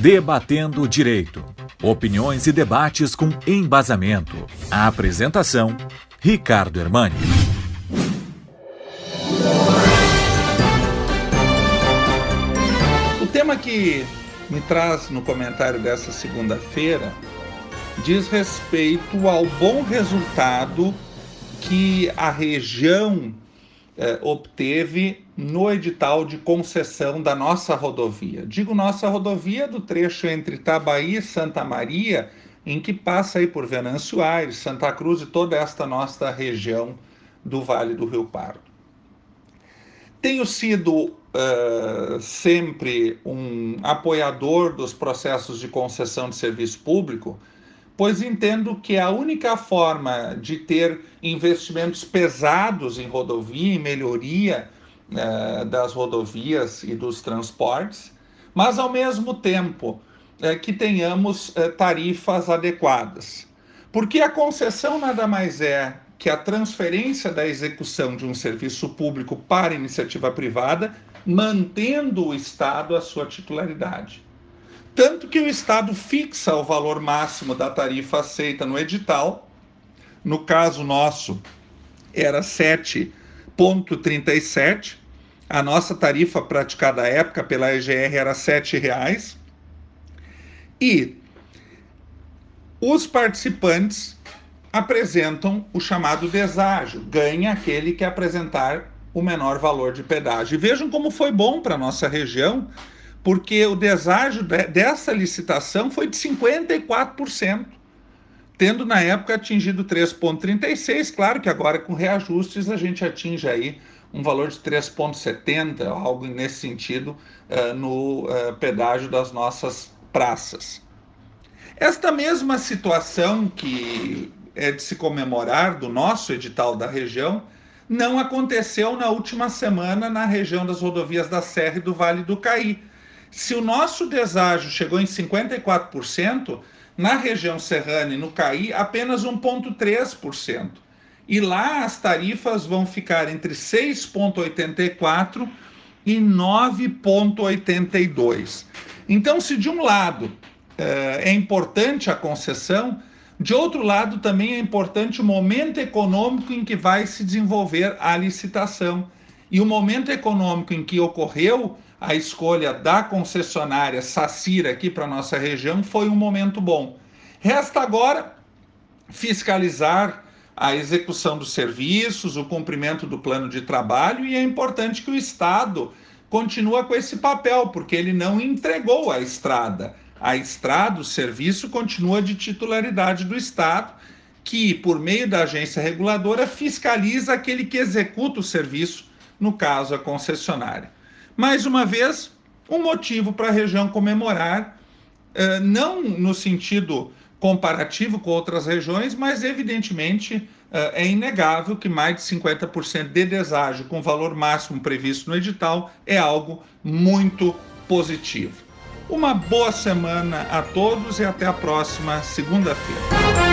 Debatendo o Direito. Opiniões e debates com embasamento. A apresentação: Ricardo Hermani. O tema que me traz no comentário dessa segunda-feira diz respeito ao bom resultado que a região eh, obteve no edital de concessão da nossa rodovia. Digo nossa rodovia do trecho entre Itabaí e Santa Maria, em que passa aí por Venâncio Aires, Santa Cruz e toda esta nossa região do Vale do Rio Pardo. Tenho sido uh, sempre um apoiador dos processos de concessão de serviço público, pois entendo que a única forma de ter investimentos pesados em rodovia, em melhoria uh, das rodovias e dos transportes, mas ao mesmo tempo uh, que tenhamos uh, tarifas adequadas. Porque a concessão nada mais é que a transferência da execução de um serviço público para iniciativa privada, mantendo o Estado a sua titularidade. Tanto que o Estado fixa o valor máximo da tarifa aceita no edital. No caso nosso, era 7,37. A nossa tarifa praticada à época pela EGR era R$ 7,00. E os participantes apresentam o chamado deságio. Ganha aquele que apresentar o menor valor de pedágio. E vejam como foi bom para a nossa região, porque o deságio dessa licitação foi de 54%, tendo na época atingido 3,36%. Claro que agora com reajustes a gente atinge aí um valor de 3,70%, algo nesse sentido, uh, no uh, pedágio das nossas praças. Esta mesma situação que é de se comemorar do nosso edital da região não aconteceu na última semana na região das rodovias da Serra e do Vale do Caí se o nosso deságio chegou em 54%, na região serrana e no CAI, apenas 1,3%. E lá as tarifas vão ficar entre 6,84% e 9,82%. Então, se de um lado é importante a concessão, de outro lado também é importante o momento econômico em que vai se desenvolver a licitação. E o momento econômico em que ocorreu a escolha da concessionária Sacira aqui para nossa região foi um momento bom. Resta agora fiscalizar a execução dos serviços, o cumprimento do plano de trabalho e é importante que o Estado continue com esse papel, porque ele não entregou a estrada. A estrada, o serviço continua de titularidade do Estado, que por meio da agência reguladora fiscaliza aquele que executa o serviço, no caso a concessionária mais uma vez, um motivo para a região comemorar, eh, não no sentido comparativo com outras regiões, mas evidentemente eh, é inegável que mais de 50% de deságio com valor máximo previsto no edital é algo muito positivo. Uma boa semana a todos e até a próxima segunda-feira.